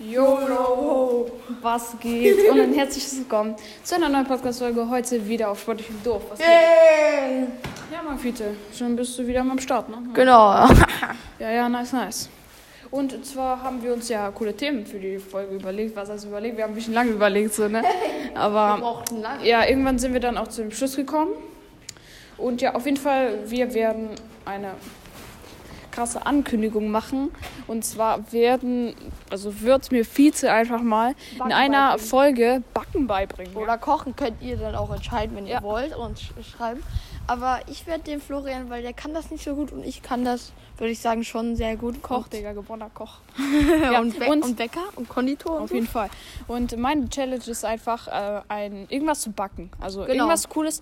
YOLO! Was geht? Und ein herzliches Willkommen zu einer neuen Podcast-Folge. Heute wieder auf Sportlich und Doof. Was geht? Yay! Ja, mein Fiete, schon bist du wieder am Start, ne? Genau. Ja, ja, nice, nice. Und zwar haben wir uns ja coole Themen für die Folge überlegt. Was heißt überlegt? Wir haben ein bisschen lange überlegt, so, ne? Wir Aber brauchten lange. ja, irgendwann sind wir dann auch zu dem Schluss gekommen. Und ja, auf jeden Fall, wir werden eine krasse Ankündigung machen. Und zwar werden, also wird mir Vize einfach mal in Backen einer beibringen. Folge Backen beibringen. ja. Oder kochen könnt ihr dann auch entscheiden, wenn Ja. ihr wollt und sch schreiben. Aber ich werde den Florian, weil der kann das nicht so gut und ich kann das, würde ich sagen, schon sehr gut. Koch, Und- Digga, geborener Koch. Ja, und, und- Bä und Bäcker und Konditor. und Auf so. jeden Fall. Und meine Challenge ist einfach, äh, ein, irgendwas zu backen. Also Genau. irgendwas Cooles.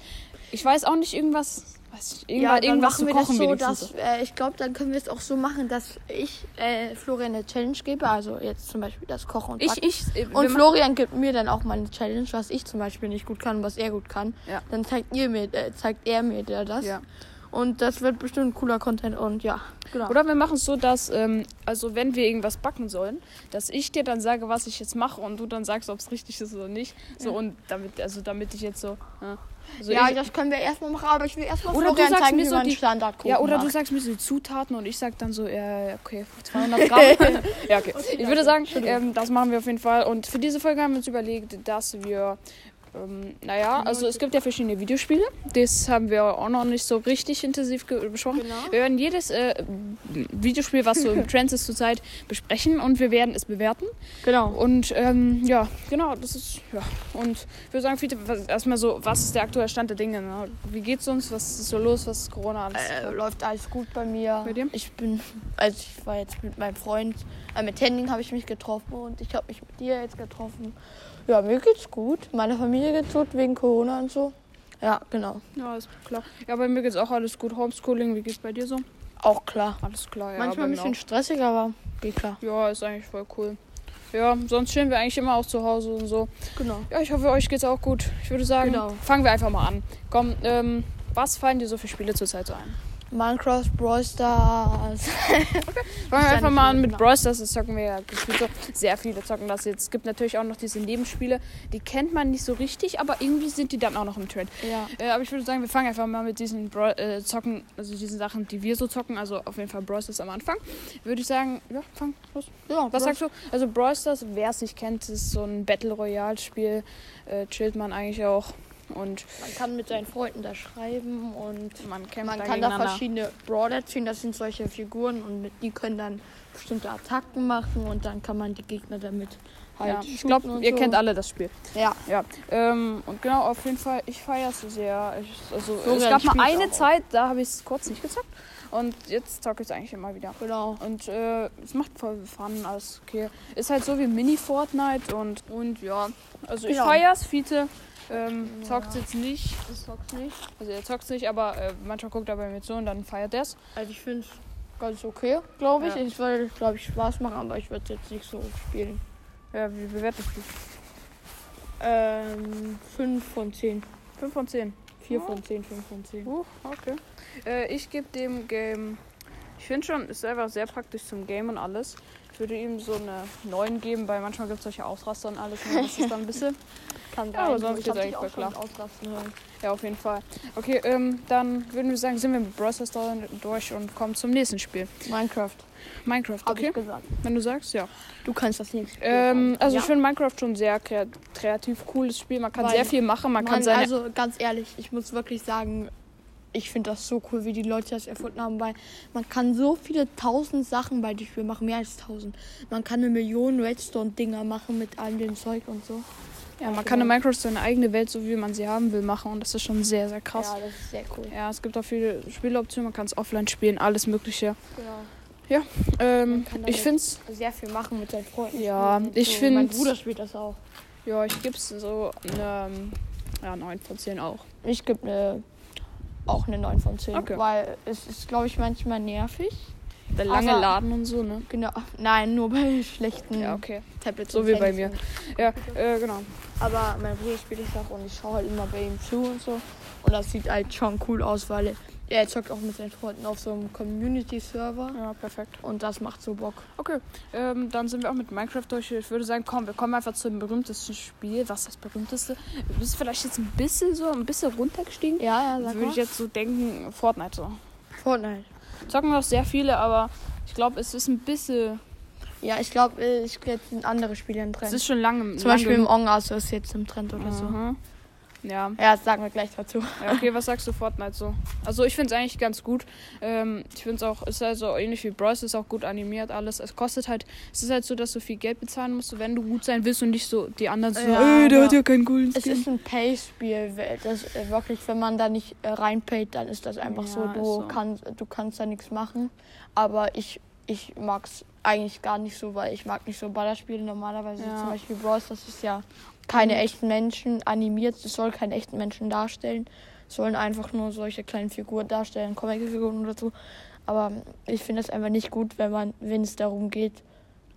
Ich weiß auch nicht, irgendwas, weiß ich, Ja, irgendwas, machen wir kochen das so, dass, äh, ich glaube, dann können wir es auch so machen, dass ich äh, Florian eine Challenge gebe, also jetzt zum Beispiel das Kochen und ich, Backen. ich, äh, wir und Florian gibt mir dann auch mal eine Challenge, was ich zum Beispiel nicht gut kann, was er gut kann. Ja. Dann zeigt ihr mir, äh, zeigt er mir das. Ja. Und das wird bestimmt cooler Content und ja, genau. Oder wir machen es so, dass, ähm, also wenn wir irgendwas backen sollen, dass ich dir dann sage, was ich jetzt mache und du dann sagst, ob es richtig ist oder nicht. So und damit, also damit ich jetzt so. Ja, also ja, das können wir erstmal machen, aber ich will erstmal Oder du sagst zeigen, mir wie so man die- Standard ja, oder du macht. sagst mir so die Zutaten und ich sag dann so, ja, okay, 200 Gramm. ja, okay. Ich würde sagen, ähm, das machen wir auf jeden Fall. Und für diese Folge haben wir uns überlegt, dass wir, ähm, naja, also es gibt ja verschiedene Videospiele. Das haben wir auch noch nicht so richtig intensiv besprochen. Genau. Wir werden jedes äh, Videospiel, was so im Trend ist zurzeit, besprechen und wir werden es bewerten. Genau. Und ähm, ja, genau, das ist, ja. Und ich würde sagen, Fiete, erstmal so, was ist der aktuelle Stand der Dinge? Ne? Wie geht's uns? Was ist so los? Was ist Corona alles? Äh, läuft alles gut bei mir. Bei dir? Ich bin, also ich war jetzt mit meinem Freund, äh, mit Henning habe ich mich getroffen und ich habe mich mit dir jetzt getroffen. Ja, mir geht's gut. Meine Familie geht's gut wegen Corona und so. Ja, genau. Ja, ist klar. Ja, bei mir geht's auch alles gut. Homeschooling, wie geht's bei dir so? Auch klar. Alles klar, ja. Manchmal ein bisschen stressig, aber geht klar. auch. Ja, ist eigentlich voll cool. Ja, sonst chillen wir eigentlich immer auch zu Hause und so. Genau. Ja, ich hoffe, euch geht's auch gut. Ich würde sagen, Genau. fangen wir einfach mal an. Komm, ähm, was fallen dir so für Spiele zurzeit so ein? Minecraft, Brawl Stars. Fangen wir einfach mal an mit genau. Brawl Stars. Das zocken wir ja so. Sehr viele zocken das jetzt. Es gibt natürlich auch noch diese Nebenspiele. Die kennt man nicht so richtig, aber irgendwie sind die dann auch noch im Trend. ja. Äh, aber ich würde sagen, wir fangen einfach mal mit diesen Brawl, äh, Zocken, also diesen Sachen, die wir so zocken. Also auf jeden Fall Brawl Stars am Anfang. Würde ich sagen, ja, fang los. ja Was sagst du? Also Brawl Stars, wer es nicht kennt, ist so ein Battle Royale Spiel. Äh, chillt man eigentlich auch. Und Man kann mit seinen Freunden da schreiben und man man kann da verschiedene Brawler ziehen. Das sind solche Figuren und die können dann bestimmte Attacken machen und dann kann man die Gegner damit halt Ja, ich glaube, ihr so. kennt alle das Spiel. Ja, Ja, ähm, und genau, auf jeden Fall, ich feiere es sehr. Ich, also, Florian es gab mal eine. Zeit, da habe ich es kurz nicht gezockt. Und jetzt zocke ich es eigentlich immer wieder. genau. Und äh, es macht voll Fun, alles okay. Ist halt so wie Mini-Fortnite und, und ja. Also ich Genau. feiere es, Fiete. Ähm, Ja. zockt jetzt nicht. Sagst du nicht. Also er zockt nicht, aber äh, manchmal guckt er bei mir zu und dann feiert er es. Also ich finde es ganz okay, glaube ich. Ja. Es würde, glaube ich, Spaß machen, aber ich würde es jetzt nicht so spielen. Ja, wie bewertest du? Ähm, 5 von 10. 5 von 10. 4 Oh. von 10, 5 von 10. Uh, okay. Äh, ich gebe dem Game. Ich finde schon, ist einfach sehr praktisch zum Game und alles. Ich würde ihm so eine 9 geben, weil manchmal gibt es solche Ausraster und alles. Ne? Das ist dann ein bisschen. Kann Ja, aber sonst ich eigentlich auch klar. ausrasten hören. Ja, auf jeden Fall. Okay, ähm, dann würden wir sagen, sind wir mit Stars durch und kommen zum nächsten Spiel. Minecraft, Minecraft, okay? ich gesagt. Wenn du sagst, ja. Du kannst das nicht. Ähm, also ja? ich finde Minecraft schon sehr krea- kreativ, cooles Spiel. Man kann Weil- sehr viel machen, man kann Mann, seine... also ganz ehrlich, ich muss wirklich sagen, ich finde das so cool, wie die Leute das erfunden haben, weil man kann so viele tausend Sachen bei dem Spiel machen, mehr als tausend. Man kann eine Million Redstone-Dinger machen mit all dem Zeug und so. ja, man kann in Minecraft seine eigene Welt, so wie man sie haben will, machen. Und das ist schon sehr, sehr krass. Ja, das ist sehr cool. Ja, es gibt auch viele Spieloptionen, man kann es offline spielen, alles Mögliche. Genau. Ähm, kann damit ich finde es, Sehr viel machen mit seinen Freunden. Ja, ich so. Mein find's- Bruder spielt das auch. ja, ich gebe es so eine, ähm, ja, 9 von 10 auch. Ich gebe eine, auch eine 9 von 10. Okay. Weil es ist, glaube ich, manchmal nervig. Der lange Aber- Laden und so, ne? Genau. Nein, nur bei schlechten Ja, okay. Tablets. So wie bei mir. Ja, äh, genau. Aber mein Bruder spielt es auch und ich schaue halt immer bei ihm zu und so. Und das sieht halt schon cool aus, weil er zockt auch mit seinen Freunden auf so einem Community-Server. Ja, perfekt. Und das macht so Bock. Okay, ähm, dann sind wir auch mit Minecraft durch. Ich würde sagen, komm, wir kommen einfach zum berühmtesten Spiel. Was ist das berühmteste? Du bist vielleicht jetzt ein bisschen so, ein bisschen runtergestiegen. Ja, ja, sag Würde ich jetzt so denken, Fortnite so. Fortnite. Zocken noch sehr viele, aber ich glaube, es ist ein bisschen. Ja, ich glaube, ich jetzt sind andere Spiele im Es Trend. ist schon lange. Zum Beispiel im Among Us ist jetzt im Trend oder so. Ja. Ja, das sagen wir gleich dazu. ja, okay, was sagst du Fortnite so? Also ich finde es eigentlich ganz gut. Ähm, ich finde es auch, ist halt so ähnlich wie Bros, ist auch gut animiert alles. Es kostet halt, es ist halt so, dass du viel Geld bezahlen musst, wenn du gut sein willst und nicht so die anderen so, Ja, ey, der hat ja keinen coolen Es Skin. ist ein Pay-Spiel. Das äh, wirklich, wenn man da nicht äh, reinpayt, dann ist das einfach so. Ja, Du ist so. kannst, du kannst da nichts machen. Aber ich, ich mag es eigentlich gar nicht so, weil ich mag nicht so Ballerspiele normalerweise. Ja. Zum Beispiel Bros, das ist ja keine Mhm. echten Menschen animiert. Es soll keine echten Menschen darstellen. Es sollen einfach nur solche kleinen Figuren darstellen, Comicfiguren oder so. Aber ich finde es einfach nicht gut, wenn man, wenn es darum geht,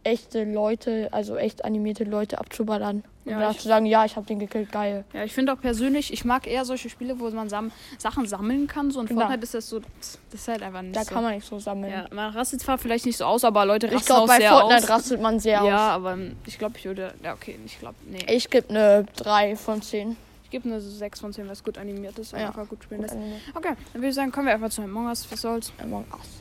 echte Leute, also echt animierte Leute abzuballern. Und Ja, danach ich- zu sagen, ja, ich habe den gekillt, geil. Ja, ich finde auch persönlich, ich mag eher solche Spiele, wo man sam Sachen sammeln kann. So in Genau. Fortnite ist das so, das ist halt einfach nicht Da so. kann man nicht so sammeln. ja, man rastet zwar vielleicht nicht so aus, aber Leute rasten ich glaube, auch bei sehr Fortnite aus. rastet man sehr ja, aus. aber ich glaube, ich würde, ja okay, ich glaube, nee. Ich gebe eine 3 von 10. Ich gebe eine 6 von 10, weil es gut animiert ist und Ja. einfach gut spielen lässt. Okay, dann würde ich sagen, kommen wir einfach zu Among Us, was soll's. Among Us.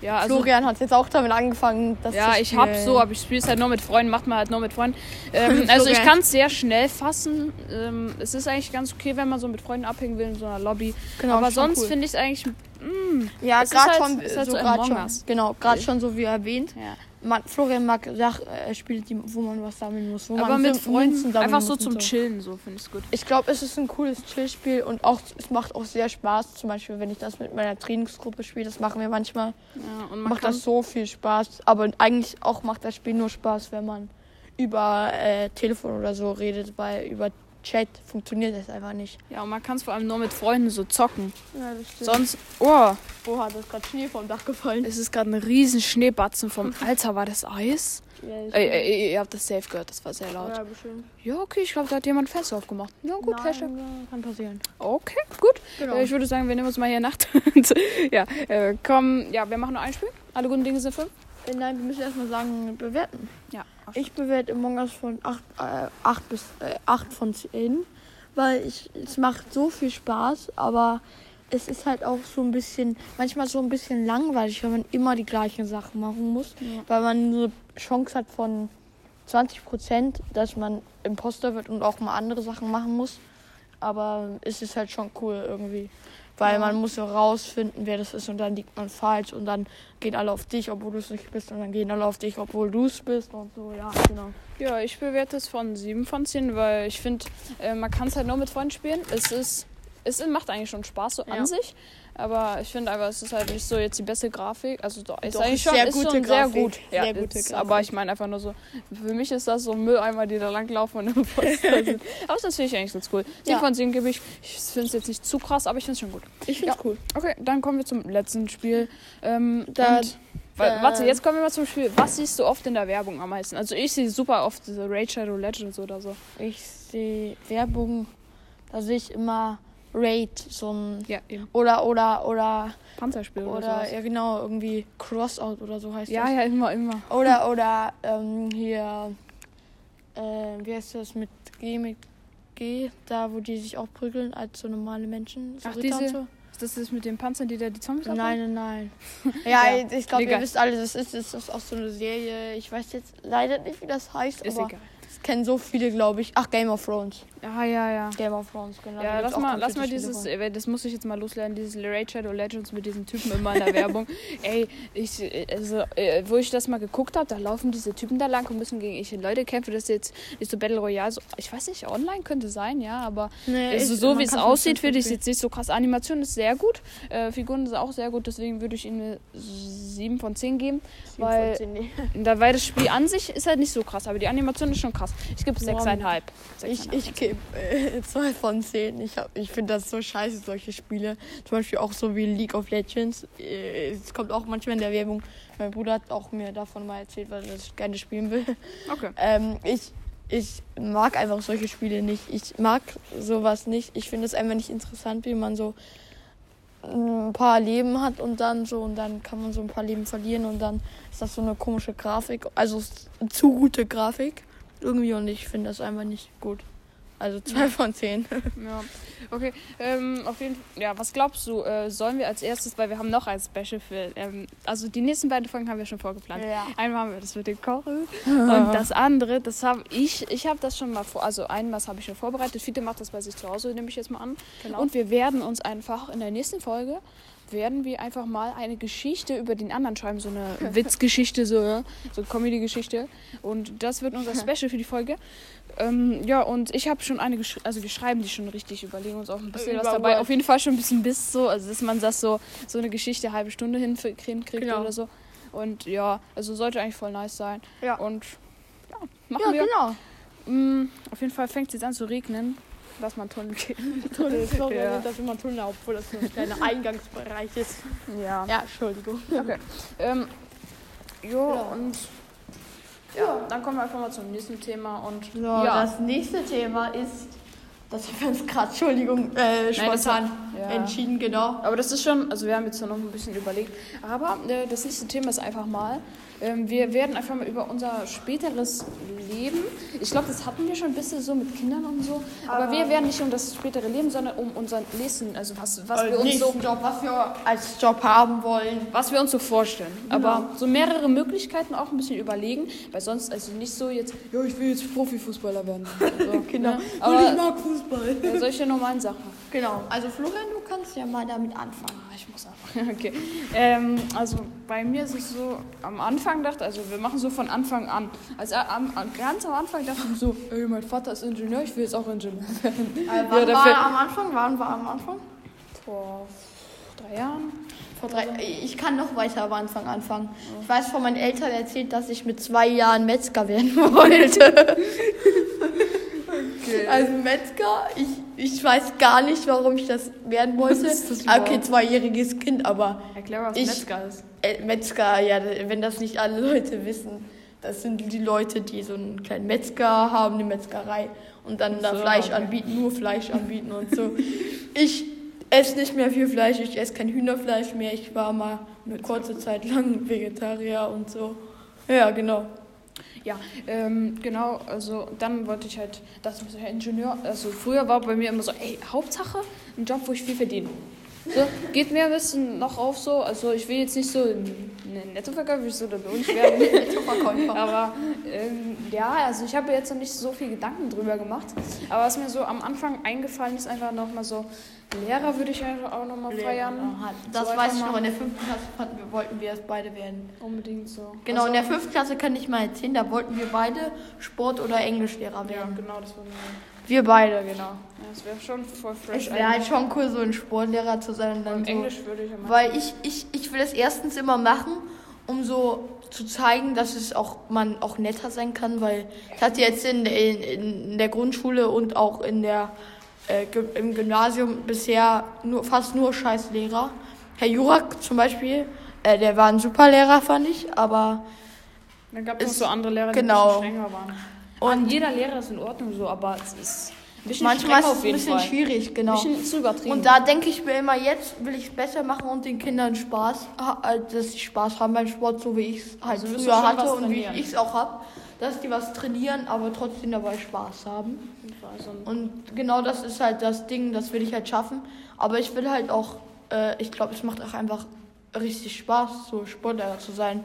Ja, also... Florian hat jetzt auch damit angefangen, das Ja, ich hab so, aber ich spiele es halt nur mit Freunden, macht man halt nur mit Freunden. Ähm, also ich kann es sehr schnell fassen. Ähm, es ist eigentlich ganz okay, wenn man so mit Freunden abhängen will in so einer Lobby. Genau, aber sonst cool. finde ich es eigentlich. mm, Ja, gerade halt- schon, halt so so schon. Genau, gerade schon so wie erwähnt. ja. Man, Florian mag Sach, äh, Spiele, die, wo man was sammeln muss. Wo Aber man mit Münzen sammeln Freunden einfach so zum Chillen, so finde ich es gut. Ich glaube, es ist ein cooles Chillspiel und auch es macht auch sehr Spaß. Zum Beispiel, wenn ich das mit meiner Trainingsgruppe spiele, das machen wir manchmal. Ja, und man macht das so viel Spaß. Aber eigentlich auch macht das Spiel nur Spaß, wenn man über äh, Telefon oder so redet, weil über Chat funktioniert das einfach nicht. ja, und man kann es vor allem nur mit Freunden so zocken. Ja, das stimmt. Sonst. Oh, Wo hat das gerade Schnee vom Dach gefallen? es ist gerade ein riesen Schneebatzen vom. Alter, war das Eis? Ey, ey, ihr habt das safe gehört, das war sehr laut. Ja, bestimmt. Ja, okay, ich glaube, da hat jemand Fenster aufgemacht. Ja, gut, Nein, Hashtag. ja, kann passieren. Okay, gut. Genau. Äh, ich würde sagen, wir nehmen uns mal hier Nacht. ja, äh, komm, ja, wir machen nur ein Spiel. Alle guten Dinge sind fünf. Äh, Nein, wir müssen erstmal sagen, bewerten. Ja. Ich bewerte Among Us von 8, äh, 8 bis äh, 8 von 10, weil ich, es macht so viel Spaß, aber es ist halt auch so ein bisschen, manchmal so ein bisschen langweilig, wenn man immer die gleichen Sachen machen muss, Ja. weil man eine Chance hat von 20 Prozent, dass man Imposter wird und auch mal andere Sachen machen muss. Aber es ist halt schon cool irgendwie. Weil Ja. man muss so rausfinden, wer das ist und dann liegt man falsch und dann gehen alle auf dich, obwohl du es nicht bist und dann gehen alle auf dich, obwohl du es bist und so, ja, genau. Ja, ich bewerte es von 7 von 10, weil ich finde, äh, man kann es halt nur mit Freunden spielen. Es ist, es macht eigentlich schon Spaß so Ja. an sich. Aber ich finde einfach, es ist halt nicht so jetzt die beste Grafik. Also doch, ist Doch, eigentlich schon, sehr ist gute schon sehr Grafik. gut. Ja, Sehr gute Grafik. aber ich meine einfach nur so, für mich ist das so Mülleimer, die da langlaufen und im Poster sind. Aber das finde ich eigentlich ganz cool. 7 Ja. von 10 gebe ich. Ich finde es jetzt nicht zu krass, aber ich finde es schon gut. Ich find's cool. Okay, dann kommen wir zum letzten Spiel. Ähm, da- warte, jetzt kommen wir mal zum Spiel. Was siehst du oft in der Werbung am meisten? Also ich sehe super oft diese Raid Shadow Legends oder so. Ich sehe Werbung, da sehe ich immer Raid, so ein Ja, eben. oder oder oder Panzerspiel oder, oder sowas. ja genau irgendwie Crossout oder so heißt Ja, das. ja, immer, immer. Oder oder ähm, hier äh, wie heißt das mit G mit G, da wo die sich auch prügeln als so normale Menschen. So Ach, Ritter diese- so. Ist das das mit den Panzern, die da die Zombies abholen? Nein, nein, nein. Ja, Ja, ich glaube, ihr wisst alle, das ist, das ist auch so eine Serie. Ich weiß jetzt leider nicht, wie das heißt, Ist aber egal. Das kennen so viele, glaube ich. Ach, Game of Thrones. Ja, ja, ja. Game of Thrones, genau. Ja, lass mal, lass mal dieses, äh, das muss ich jetzt mal loslernen, dieses Raid Shadow Legends mit diesen Typen immer in der Werbung. Ey, ich, äh, also, äh, wo ich das mal geguckt habe, da laufen diese Typen da lang und müssen gegen echte Leute kämpfen. Das ist jetzt ist so Battle Royale, so, ich weiß nicht, online könnte sein, ja, aber Nee, also ich- so wie es aussieht, finde ich es jetzt nicht so krass. Animation ist sehr gut, äh, Figuren sind auch sehr gut, deswegen würde ich ihnen eine 7 von 10 geben. Sieben weil- von zehn, nee. Da, weil das Spiel an sich ist halt nicht so krass, aber die Animation ist schon krass. Ich gebe 6,5. Ich, ich gebe äh, zwei von zehn. Ich, hab- ich finde das so scheiße, solche Spiele. Zum Beispiel auch so wie League of Legends. Äh, Es kommt auch manchmal in der Werbung. Mein Bruder hat auch mir davon mal erzählt, weil er das gerne spielen will. Okay. Ähm, ich, ich mag einfach solche Spiele nicht. Ich mag sowas nicht. Ich finde es einfach nicht interessant, wie man so ein paar Leben hat und dann so und dann kann man so ein paar Leben verlieren und dann ist das so eine komische Grafik, also zu gute Grafik irgendwie und ich finde das einfach nicht gut. Also zwei von zehn. Ja, okay. Ähm, auf jeden Fall, ja, was glaubst du, äh, sollen wir als erstes, weil wir haben noch ein Special für, ähm, also die nächsten beiden Folgen haben wir schon vorgeplant. Ja. Einmal haben wir das mit dem Kochen und das andere, das habe ich, ich habe das schon mal vor, also einmal habe ich schon vorbereitet, Fiete macht das bei sich zu Hause, nehme ich jetzt mal an. Genau. Und wir werden uns einfach in der nächsten Folge werden wir einfach mal eine Geschichte über den anderen schreiben, so eine Witzgeschichte, so, so eine Comedy-Geschichte. Und das wird unser Special für die Folge. Ähm, ja, und ich habe schon eine, gesch also wir schreiben die schon richtig, überlegen uns auch ein bisschen was Über dabei. Word. Auf jeden Fall schon ein bisschen bis so, also dass man das so, so eine Geschichte halbe Stunde hinkriegt Genau. oder so. Und ja, also sollte eigentlich voll nice sein. Ja. Und ja, machen Ja, wir. genau. Mm, auf jeden Fall fängt es jetzt an zu regnen. Lass mal einen Tunnel gehen. Sorry, Ja. das ist immer Tunnel, obwohl das nur ein kleiner Eingangsbereich ist. Ja. Ja, Entschuldigung. Okay. Ähm, jo, Ja. und ja, dann kommen wir einfach mal zum nächsten Thema und So, ja, das nächste Thema ist, das haben wir uns gerade, Entschuldigung, äh, spontan hat- ja. entschieden, genau. aber das ist schon, also wir haben jetzt noch ein bisschen überlegt, aber äh, das nächste Thema ist einfach mal, wir werden einfach mal über unser späteres Leben, ich glaube, das hatten wir schon ein bisschen so mit Kindern und so, aber, Aber- wir werden nicht um das spätere Leben, sondern um unseren nächsten, also was, was Äh, wir uns so Job, was wir als Job haben wollen. was wir uns so vorstellen. Genau. Aber so mehrere Möglichkeiten auch ein bisschen überlegen, weil sonst also nicht so jetzt, ja, ich will jetzt Profifußballer werden. So, Genau. Ne? Aber mag Fußball. ja, solche normalen Sachen. Genau. Also Florian, du kannst ja mal damit anfangen. Ah, Ich muss einfach. Okay. Ähm, also bei mir ist es so, am Anfang dachte, also wir machen so von Anfang an. Also am, am, ganz am Anfang dachte ich so, ey, mein Vater ist Ingenieur, ich will jetzt auch Ingenieur werden. Ja, wann da war er am Anfang? Wann war er am Anfang? Vor drei Jahren. Vor drei, ich kann noch weiter am Anfang anfangen. Ich weiß von meinen Eltern erzählt, dass ich mit zwei Jahren Metzger werden wollte. Also Metzger, ich, ich weiß gar nicht, warum ich das werden wollte. Was ist das okay, zweijähriges Kind, aber Erklär was Ich- Metzger ist. äh, Metzger, ja, wenn das nicht alle Leute wissen, das sind die Leute, die so einen kleinen Metzger haben, eine Metzgerei und dann da So, Fleisch okay. anbieten, nur Fleisch anbieten und so. Ich esse nicht mehr viel Fleisch, ich esse kein Hühnerfleisch mehr. Ich war mal eine kurze Zeit lang Vegetarier und so. Ja, genau. Ja, ähm, genau, also dann wollte ich halt, das ist ja Ingenieur, also früher war bei mir immer so, ey, Hauptsache ein Job, wo ich viel verdiene. So, geht mir ein bisschen noch auf so, also ich will jetzt nicht so ein Nettoverkäufer, ich so der Lohn werden, Verkäufer. aber ähm, ja, also ich habe jetzt noch nicht so viel Gedanken drüber gemacht, aber was mir so am Anfang eingefallen ist, einfach nochmal so, Lehrer würde ich einfach auch nochmal feiern. Das So weiß ich noch. In der fünften Klasse fanden wir, wollten wir es beide werden. Unbedingt so. Genau, in also, der fünften Klasse kann ich mal erzählen, da wollten wir beide Sport- oder Englischlehrer Ja, werden. genau, das war mir. Wir beide, genau. Ja, das wäre schon voll fresh. Es wäre halt schon cool, so ein Sportlehrer zu sein. Und dann so, Englisch würde ich immer. Weil ich, ich, ich will es erstens immer machen, um so zu zeigen, dass es auch man auch netter sein kann, weil ich hatte jetzt in, in, in der Grundschule und auch in der äh, im Gymnasium bisher nur fast nur Scheißlehrer. Herr Jurak zum Beispiel, äh, der war ein super Lehrer, fand ich, aber Dann gab es so andere Lehrer, die genau. strenger waren. Und jeder Lehrer ist in Ordnung so, aber es ist manchmal ist es ein bisschen Fall. schwierig, genau. Bisschen zu übertrieben. Und da denke ich mir immer, jetzt will ich es besser machen und den Kindern Spaß, äh, dass sie Spaß haben beim Sport, so wie ich es halt Also früher hatte und wie ich es auch habe. Dass die was trainieren, aber trotzdem dabei Spaß haben. also, Und genau das ist halt das Ding, das will ich halt schaffen. Aber ich will halt auch, äh, ich glaube, es macht auch einfach richtig Spaß, so Sportlehrer zu sein.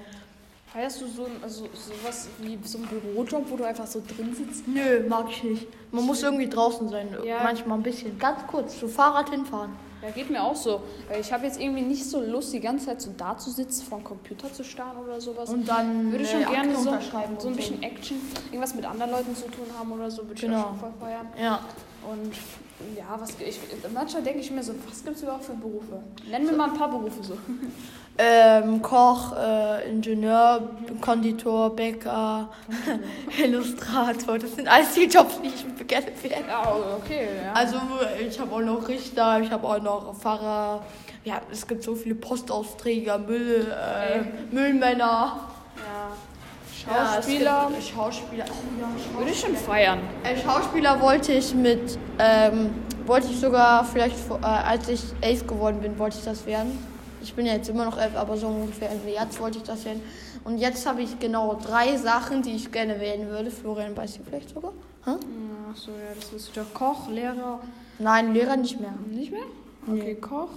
Feierst du so ein- also sowas wie so ein Bürojob, wo du einfach so drin sitzt? Nö, mag ich nicht. Man muss irgendwie draußen sein, Ja. manchmal ein bisschen. Ganz kurz, so Fahrrad hinfahren. Ja, geht mir auch so. Weil Ich habe jetzt irgendwie nicht so Lust, die ganze Zeit so da zu sitzen, vor dem Computer zu starren oder sowas. Und dann würde eine schon gerne Akte so, so ein bisschen Action, irgendwas mit anderen Leuten zu tun haben oder so, würde ich Genau. auch schon voll feiern. Ja. Und ja, was ich, manchmal denke ich mir so, was gibt es überhaupt für Berufe? Nenn mir mal ein paar Berufe so. Ähm, Koch, äh, Ingenieur, Konditor, Bäcker, Illustrator. Das sind alles die Jobs, die ich gerne wäre. Ja, okay, ja. Also ich habe auch noch Richter, ich habe auch noch Pfarrer. Ja, es gibt so viele Postausträger, Müll, äh. Müllmänner. ja. Schauspieler Ja, gibt Schauspieler. Oh, ja, Schauspieler. würde ich schon feiern. Äh, Schauspieler wollte ich mit, ähm, wollte ich sogar vielleicht, äh, als ich elf geworden bin, wollte ich das werden. Ich bin ja jetzt immer noch elf, aber so ungefähr Ende März wollte ich das werden. Und jetzt habe ich genau drei Sachen, die ich gerne werden würde. Florian weiß die vielleicht sogar. Hä? Ach so, ja, das ist doch Koch, Lehrer. Nein, Lehrer nicht mehr. Nicht mehr? Okay, Koch.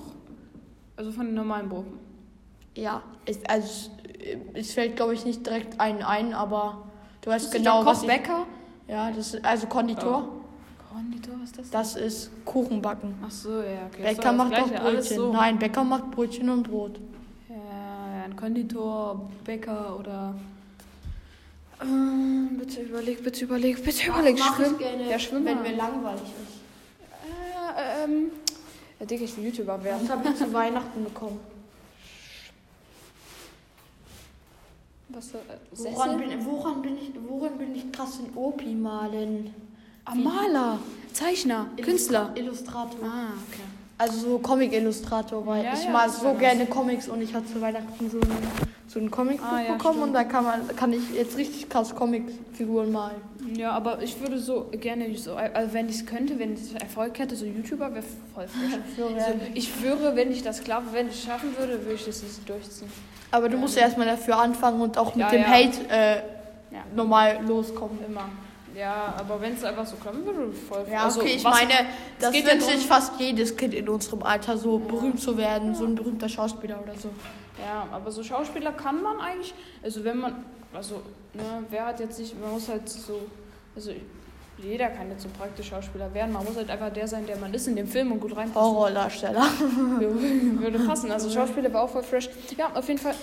Also von den normalen Berufen. Ja, es, also es, fällt glaube ich nicht direkt einen ein, aber du weißt Genau, genau, was ich, Bäcker. Ja, das ist, also Konditor. Konditor, was ist das? Das ist Kuchenbacken. Ach so, ja, okay. Bäcker macht auch Gleiche, alles Brötchen. so. Nein, Bäcker macht Brötchen und Brot. Ja, ein Konditor, Bäcker oder. Ähm, bitte überleg, bitte überleg, bitte überleg. mach Schwimm- gerne, ja, Schwimmer. wenn mir langweilig ist. Äh, ähm. Ja, Digga, ich will YouTuber werden. Das habe ich zu Weihnachten bekommen. Was, äh, Woran bin, woran, bin ich, woran bin ich krass in Opi malen? Ah, Maler, Zeichner, Künstler. Illustrator. Ah, okay. Also so Comic-Illustrator, weil Ja, ich ja, ist so gerne Comics und ich hatte zu Weihnachten so ein, so ein Comicbuch Ah, ja, bekommen stimmt. und da kann, man, kann ich jetzt richtig krass Comicfiguren malen. Ja, aber ich würde so gerne, so, also wenn ich es könnte, wenn ich Erfolg hätte, so YouTuber wäre voll frisch. Also ich schwöre, wenn ich das glaube, wenn ich es schaffen würde, würde ich das nicht durchziehen. Aber du musst ja erstmal dafür anfangen und auch mit dem. Hate äh, normal loskommen. Immer. Ja, aber wenn es einfach so klappen würde, voll Ja, also, okay, ich meine, das geht ja wünscht sich fast jedes Kind in unserem Alter, so berühmt zu werden, so ein berühmter Schauspieler oder so. Ja, aber so Schauspieler kann man eigentlich, also wenn man, also, ne, wer hat jetzt nicht, man muss halt so, also jeder kann jetzt so praktisch Schauspieler werden, man muss halt einfach der sein, der man ist in dem Film und gut reinpasst. Horrordarsteller. Würde passen, also Schauspieler war auch voll fresh. Ja, auf jeden Fall,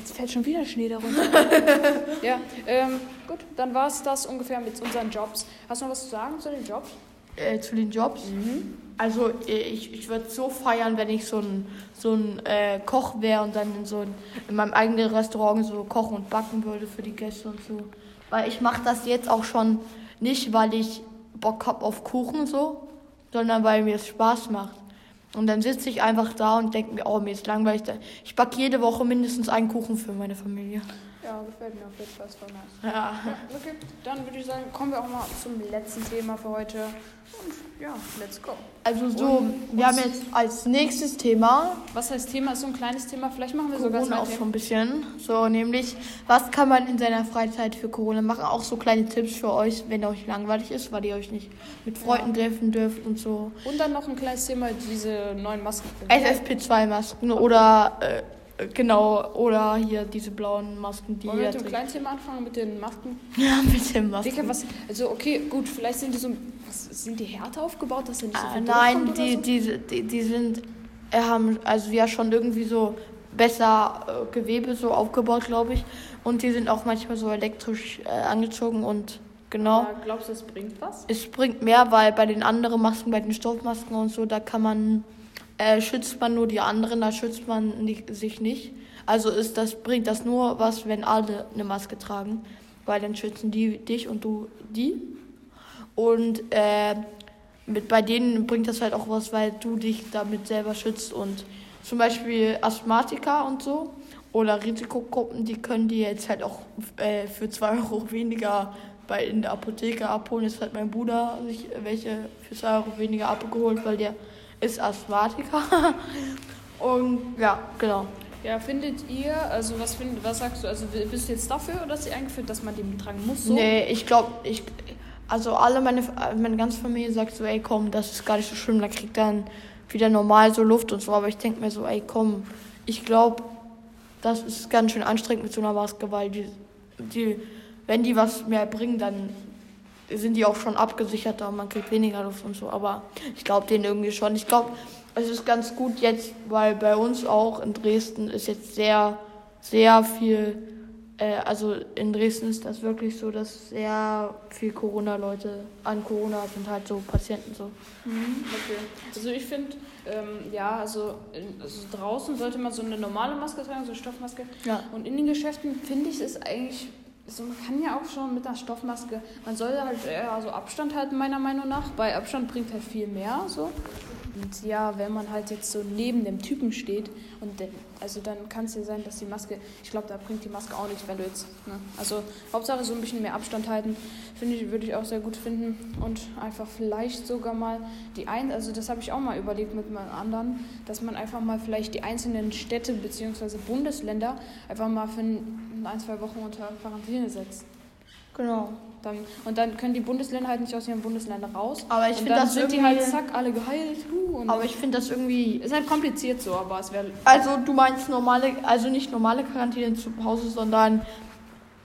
jetzt fällt schon wieder Schnee darunter. ja, ähm, gut, dann war es das ungefähr mit unseren Jobs. Hast du noch was zu sagen zu den Jobs? Äh, zu den Jobs. Also äh, ich, ich würde so feiern, wenn ich so ein, so ein äh, Koch wäre und dann in so ein, in meinem eigenen Restaurant so kochen und backen würde für die Gäste und so. Weil ich mache das jetzt auch schon nicht, weil ich Bock hab auf Kuchen so, sondern weil mir es Spaß macht. Und dann sitze ich einfach da und denke mir, oh, mir ist langweilig. Ich backe jede Woche mindestens einen Kuchen für meine Familie. Ja, gefällt mir auf jeden Fall, voll nice. Ja. Ja, okay, dann würde ich sagen, kommen wir auch mal zum letzten Thema für heute. Und ja, let's go. Also so, Und- wir haben jetzt als nächstes Thema Was heißt Thema? Ist so ein kleines Thema. Vielleicht machen wir sogar Corona zwei auch so ein bisschen. So, nämlich, was kann man in seiner Freizeit für Corona machen? Auch so kleine Tipps für euch, wenn euch langweilig ist, weil ihr euch nicht mit Freunden treffen dürft und so. Und dann noch ein kleines Thema, diese neuen Masken. SFP2-Masken oder, äh, genau, oder hier diese blauen Masken, die Wollen wir mit dem kleinen Thema anfangen, mit den Masken? Ja, mit dem Masken. Digga, was, also okay, gut, vielleicht sind die so, sind die härter aufgebaut, dass da nicht so Ah, viel nein, durchkommt oder die, so? die, die, die sind, äh, haben also ja schon irgendwie so besser äh, Gewebe so aufgebaut, glaube ich. Und die sind auch manchmal so elektrisch äh, angezogen und genau. Ja, glaubst du, das bringt was? Es bringt mehr, weil bei den anderen Masken, bei den Stoffmasken und so, da kann man, äh, schützt man nur die anderen, da schützt man nicht, sich nicht. Also ist das, bringt das nur was, wenn alle eine Maske tragen, weil dann schützen die dich und du die. Und äh, mit, bei denen bringt das halt auch was, weil du dich damit selber schützt und zum Beispiel Asthmatiker und so oder Risikogruppen, die können die jetzt halt auch äh, für 2 Euro weniger bei in der Apotheke abholen. Jetzt hat mein Bruder sich welche für 2 Euro weniger abgeholt, weil der ist Asthmatiker. und ja, genau. Ja, findet ihr, also was findet, was sagst du, also bist du jetzt dafür oder ist sie eingeführt, dass man den tragen muss? So? Nee, ich glaube, ich, also alle meine, meine ganze Familie sagt so, ey komm, das ist gar nicht so schlimm, da kriegt dann wieder normal so Luft und so, aber ich denke mir so, ey komm, ich glaube, das ist ganz schön anstrengend mit so einer Maske, weil die, die, wenn die was mehr bringen, dann sind die auch schon abgesicherter und man kriegt weniger Luft und so, aber ich glaube denen irgendwie schon. Ich glaube, es ist ganz gut jetzt, weil bei uns auch in Dresden ist jetzt sehr, sehr viel äh, also in Dresden ist das wirklich so, dass sehr viel Corona-Leute an Corona sind, halt so Patienten so. Mhm, okay. Also ich finde, ähm, ja, also, also draußen sollte man so eine normale Maske tragen, so eine Stoffmaske. Ja. Und in den Geschäften finde ich es eigentlich, so, man kann ja auch schon mit einer Stoffmaske, man soll halt eher so Abstand halten, meiner Meinung nach. Bei Abstand bringt halt viel mehr, so. Und ja, wenn man halt jetzt so neben dem Typen steht und den, also dann kann es ja sein, dass die Maske, ich glaube, da bringt die Maske auch nichts, wenn du jetzt, ne? Also Hauptsache so ein bisschen mehr Abstand halten, finde ich, würde ich auch sehr gut finden und einfach vielleicht sogar mal die ein, also das habe ich auch mal überlegt mit meinen anderen, dass man einfach mal vielleicht die einzelnen Städte bzw. Bundesländer einfach mal für ein, zwei Wochen unter Quarantäne setzt. Genau. Dann, und dann können die Bundesländer halt nicht aus ihren Bundesländern raus. Aber ich finde das sind die irgendwie- halt zack alle geheilt. Und Aber ich finde das irgendwie. ist halt kompliziert so, aber es wäre Also du meinst normale, also nicht normale Quarantäne zu Hause, sondern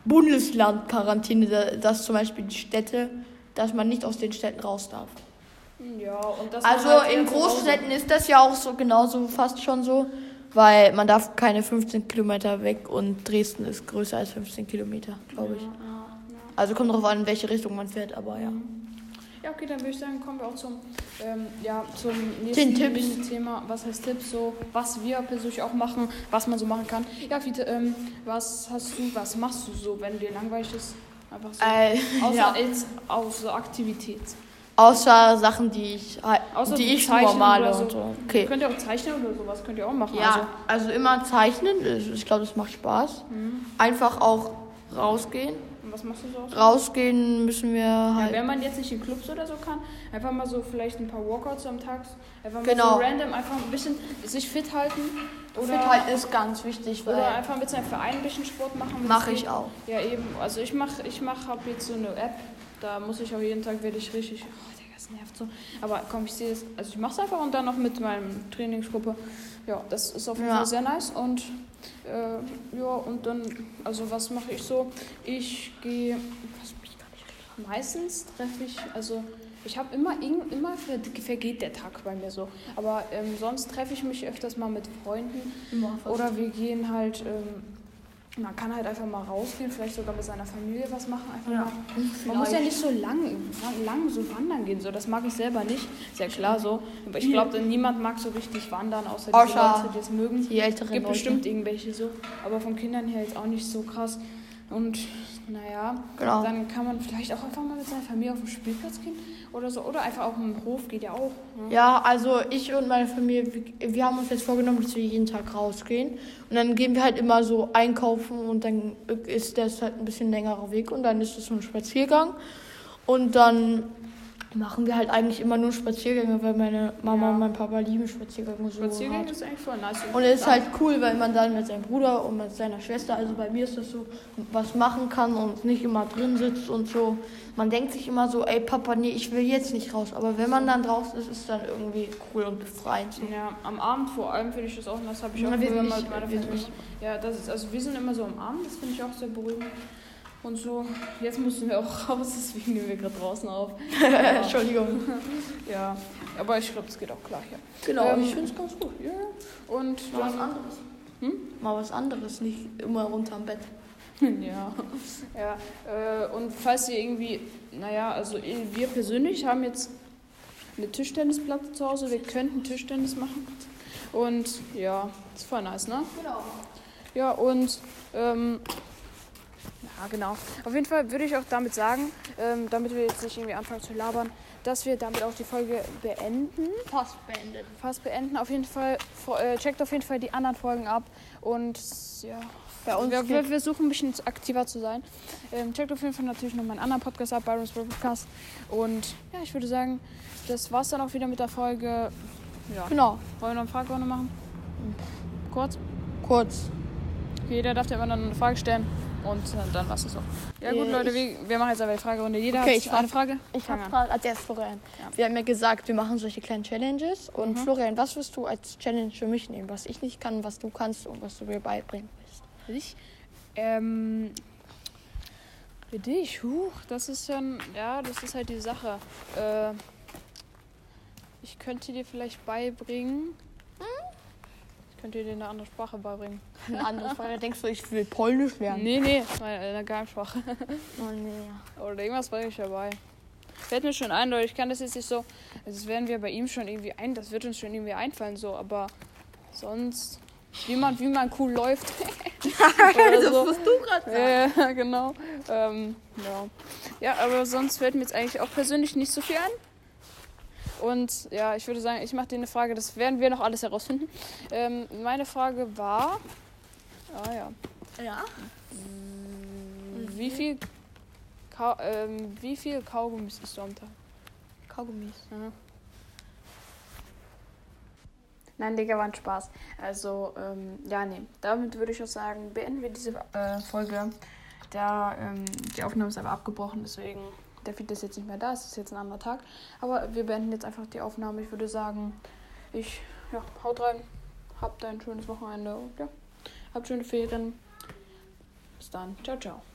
Bundesland-Quarantäne, da- dass zum Beispiel die Städte, dass man nicht aus den Städten raus darf. ja und das Also halt in Großstädten ist das ja auch so genauso fast schon so, weil man darf keine 15 Kilometer weg und Dresden ist größer als 15 Kilometer, glaube ich. Ja, ja, Also kommt darauf an, in welche Richtung man fährt, aber ja. ja. okay, dann würde ich sagen, kommen wir auch zum, ähm, ja, zum nächsten Tipps. Thema. Was heißt Tipps? So, was wir persönlich auch machen, was man so machen kann. Ja, Fiete, ähm, was hast du, was machst du so, wenn dir langweilig ist? Einfach so. Äh, außer ja. als außer Aktivität. Außer Sachen, die ich, Außer die ich nur male so. so. Okay. Könnt ihr auch zeichnen oder sowas? Könnt ihr auch machen. Ja, also immer zeichnen. Ich ich glaube, das macht Spaß. Mhm. Einfach auch rausgehen. Und was machst du so? Rausgehen müssen wir Ja, halt. wenn man jetzt nicht in Clubs oder so kann, einfach mal so vielleicht ein paar Walkouts am Tag, einfach mal Genau. so random einfach ein bisschen sich fit halten oder, Fit halten ist ganz wichtig, oder einfach mit seinem Verein ein bisschen Sport machen. mache ich auch. Ja, eben. Also ich mache, ich mach, habe jetzt so eine App, da muss ich auch jeden Tag werde ich richtig, oh, das nervt so. Aber komm, ich sehe es, also ich mache es einfach und dann noch mit meinem Trainingsgruppe. Ja, das ist auf jeden Ja. Fall sehr nice und äh, ja, und dann, also was mache ich so? Ich gehe, was mich gar nicht richtig- meistens treffe ich, also ich habe immer, immer ver vergeht der Tag bei mir so. Aber ähm, sonst treffe ich mich öfters mal mit Freunden oder wir gehen halt, ähm, man kann halt einfach mal rausgehen, vielleicht sogar mit seiner Familie was machen. Einfach Ja. mal. Man muss ja nicht so lang, lang so wandern gehen, so das mag ich selber nicht. Ist ja klar so. Aber ich glaube, niemand mag so richtig wandern, außer diese Außer Leute, die es mögen. die älteren gibt Leute. bestimmt irgendwelche so, aber von Kindern her jetzt auch nicht so krass. Und naja, Genau. dann kann man vielleicht auch einfach mal mit seiner Familie auf den Spielplatz gehen oder so. Oder einfach auf dem Hof geht ja auch. Ne? Ja, also ich und meine Familie, wir, wir haben uns jetzt vorgenommen, dass wir jeden Tag rausgehen. Und dann gehen wir halt immer so einkaufen und dann ist das halt ein bisschen längerer Weg und dann ist es so ein Spaziergang. Und dann machen wir halt eigentlich immer nur Spaziergänge, weil meine Mama Ja. und mein Papa lieben Spaziergänge so Spaziergänge ist eigentlich voll nice. Und es ist halt cool, weil man dann mit seinem Bruder und mit seiner Schwester, also bei mir ist das so, was machen kann und nicht immer drin sitzt und so. Man denkt sich immer so, ey Papa, nee, ich will jetzt nicht raus. Aber wenn man dann draußen ist, ist es dann irgendwie cool und befreiend. So. Ja, am Abend vor allem finde ich das auch, das habe ich auch nicht- mit meiner Familie. Ja, das ist, also wir sind immer so am Abend, das finde ich auch sehr beruhigend. Und so, jetzt müssen wir auch raus, deswegen nehmen wir gerade draußen auf. Entschuldigung. Ja, aber ich glaube, es geht auch klar hier. Genau, Ähm, ich finde es ganz gut. Ja, und Mal was dann, anderes. Hm? Mal was anderes, nicht immer unterm Bett. ja, ja. Äh, und falls ihr irgendwie, naja, also wir persönlich haben jetzt eine Tischtennisplatte zu Hause, wir könnten Tischtennis machen. Und ja, ist voll nice, ne? Genau. Ja, und ähm, ja, genau. Auf jeden Fall würde ich auch damit sagen, ähm, damit wir jetzt nicht irgendwie anfangen zu labern, dass wir damit auch die Folge beenden. Fast beendet. Fast beenden. Auf jeden Fall, äh, checkt auf jeden Fall die anderen Folgen ab. Und ja, Bei uns wir, wir versuchen ein bisschen aktiver zu sein. Ähm, checkt auf jeden Fall natürlich noch meinen anderen Podcast ab, Byron's World Podcast. Und ja, ich würde sagen, das war's dann auch wieder mit der Folge. Ja. Genau. Wollen wir noch eine Fragerunde machen? Kurz? Kurz. Okay, jeder darf dir immer dann eine Frage stellen und äh, dann war's das auch. Ja gut, Äh, Leute, ich- wir, wir machen jetzt aber die Fragerunde. Jeder Okay, hat ich eine frag- Frage. Ich habe. Frage, als erstes Florian. Ja. Wir haben ja gesagt, wir machen solche kleinen Challenges. Und Mhm. Florian, was wirst du als Challenge für mich nehmen? Was ich nicht kann, was du kannst und was du mir beibringen willst? Für dich? Ähm, für dich, huch, das ist dann, ja, das ist halt die Sache. Äh, ich könnte dir vielleicht beibringen. Ich könnte dir eine andere Sprache beibringen. Eine andere Frage. Denkst du, ich will Polnisch lernen? Nee, nee, eine Geheimsprache. Oh, nee. Oder irgendwas bringe ich dabei. Fällt mir schon ein, Leute. Ich kann das jetzt nicht so. Also das werden wir bei ihm schon irgendwie ein. Das wird uns schon irgendwie einfallen, so. Aber sonst. Wie man, wie man cool läuft. Oder so. was du gerade Ja, ja, genau. Ähm, ja. ja, aber sonst fällt mir jetzt eigentlich auch persönlich nicht so viel ein. Und ja, ich würde sagen, ich mache dir eine Frage, das werden wir noch alles herausfinden. Ähm, meine Frage war. Ah ja. Ja. Wie viel, Kau ähm, wie viel Kaugummis isst du am Tag? Kaugummis. Mhm. Nein, Digga, war ein Spaß. Also, ähm, ja, nee. Damit würde ich auch sagen, beenden wir diese äh, Folge. Der, ähm, die Aufnahme ist aber abgebrochen, deswegen, der Feed ist jetzt nicht mehr da, es ist jetzt ein anderer Tag. Aber wir beenden jetzt einfach die Aufnahme. Ich würde sagen, ich, ja, haut rein. Habt ein schönes Wochenende und ja, habt schöne Ferien. Bis dann. Ciao, ciao.